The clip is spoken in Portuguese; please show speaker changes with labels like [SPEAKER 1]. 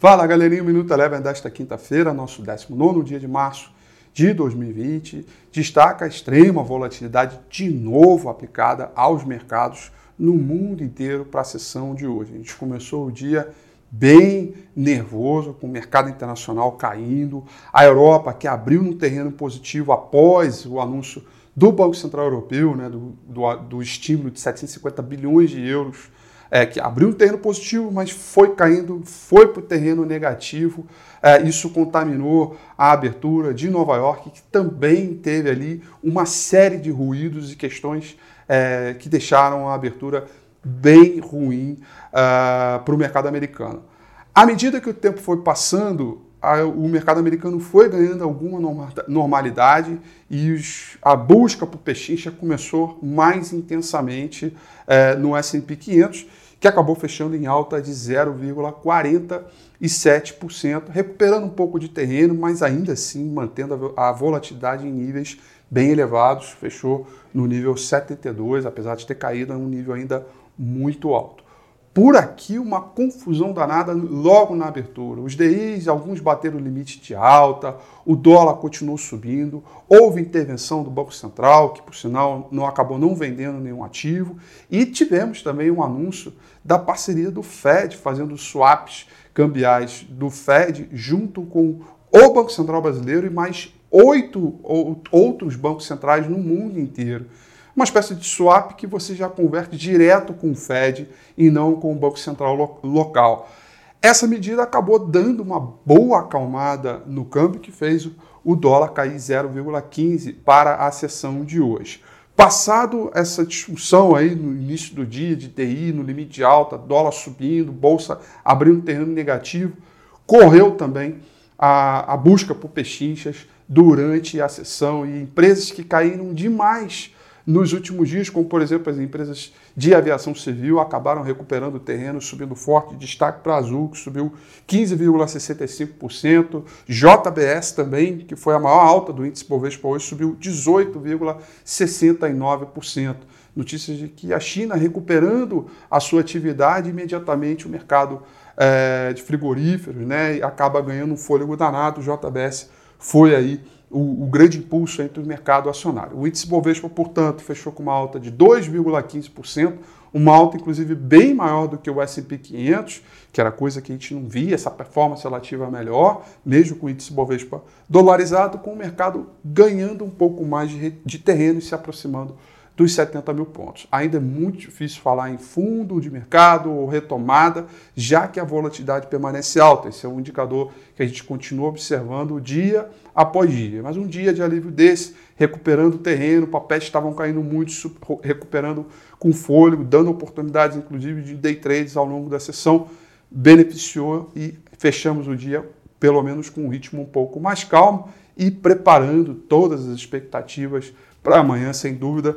[SPEAKER 1] Fala galerinha, o Minuto Eleven desta quinta-feira, nosso 19 dia de março de 2020, destaca a extrema volatilidade de novo aplicada aos mercados no mundo inteiro para a sessão de hoje. A gente começou o dia bem nervoso, com o mercado internacional caindo, a Europa que abriu no terreno positivo após o anúncio do Banco Central Europeu, né, do, do, do estímulo de 750 bilhões de euros é, que abriu um terreno positivo, mas foi caindo, foi para o terreno negativo. É, isso contaminou a abertura de Nova York, que também teve ali uma série de ruídos e questões é, que deixaram a abertura bem ruim uh, para o mercado americano. À medida que o tempo foi passando, o mercado americano foi ganhando alguma normalidade e a busca por pechincha começou mais intensamente é, no S&P 500, que acabou fechando em alta de 0,47%, recuperando um pouco de terreno, mas ainda assim mantendo a volatilidade em níveis bem elevados, fechou no nível 72, apesar de ter caído a um nível ainda muito alto. Por aqui, uma confusão danada logo na abertura. Os DIs, alguns bateram o limite de alta, o dólar continuou subindo, houve intervenção do Banco Central, que por sinal não acabou não vendendo nenhum ativo, e tivemos também um anúncio da parceria do Fed, fazendo swaps cambiais do Fed junto com o Banco Central brasileiro e mais oito outros bancos centrais no mundo inteiro uma espécie de swap que você já converte direto com o Fed e não com o Banco Central lo local. Essa medida acabou dando uma boa acalmada no câmbio que fez o dólar cair 0,15 para a sessão de hoje. Passado essa discussão aí no início do dia de TI, no limite de alta, dólar subindo, bolsa abrindo terreno negativo, correu também a, a busca por pechinchas durante a sessão e empresas que caíram demais nos últimos dias, como por exemplo as empresas de aviação civil acabaram recuperando o terreno, subindo forte, destaque para a Azul, que subiu 15,65%, JBS também, que foi a maior alta do índice Bovespa hoje, subiu 18,69%. Notícias de que a China recuperando a sua atividade, imediatamente o mercado é, de frigoríferos né, acaba ganhando um fôlego danado, o JBS foi aí o, o, grande impulso entre o mercado acionário. O índice Bovespa, portanto, fechou com uma alta de 2,15%, uma alta inclusive bem maior do que o S&P 500, que era coisa que a gente não via, essa performance relativa melhor, mesmo com o índice Bovespa dolarizado, com o mercado ganhando um pouco mais de, de terreno e se aproximando dos 70 mil pontos. Ainda é muito difícil falar em fundo de mercado ou retomada, já que a volatilidade permanece alta. Esse é um indicador que a gente continua observando dia após dia. Mas um dia de alívio desse, recuperando terreno, papéis estavam caindo muito, recuperando com fôlego, dando oportunidades, inclusive, de day trades ao longo da sessão, beneficiou e fechamos o dia, pelo menos, com um ritmo um pouco mais calmo e preparando todas as expectativas para amanhã, sem dúvida,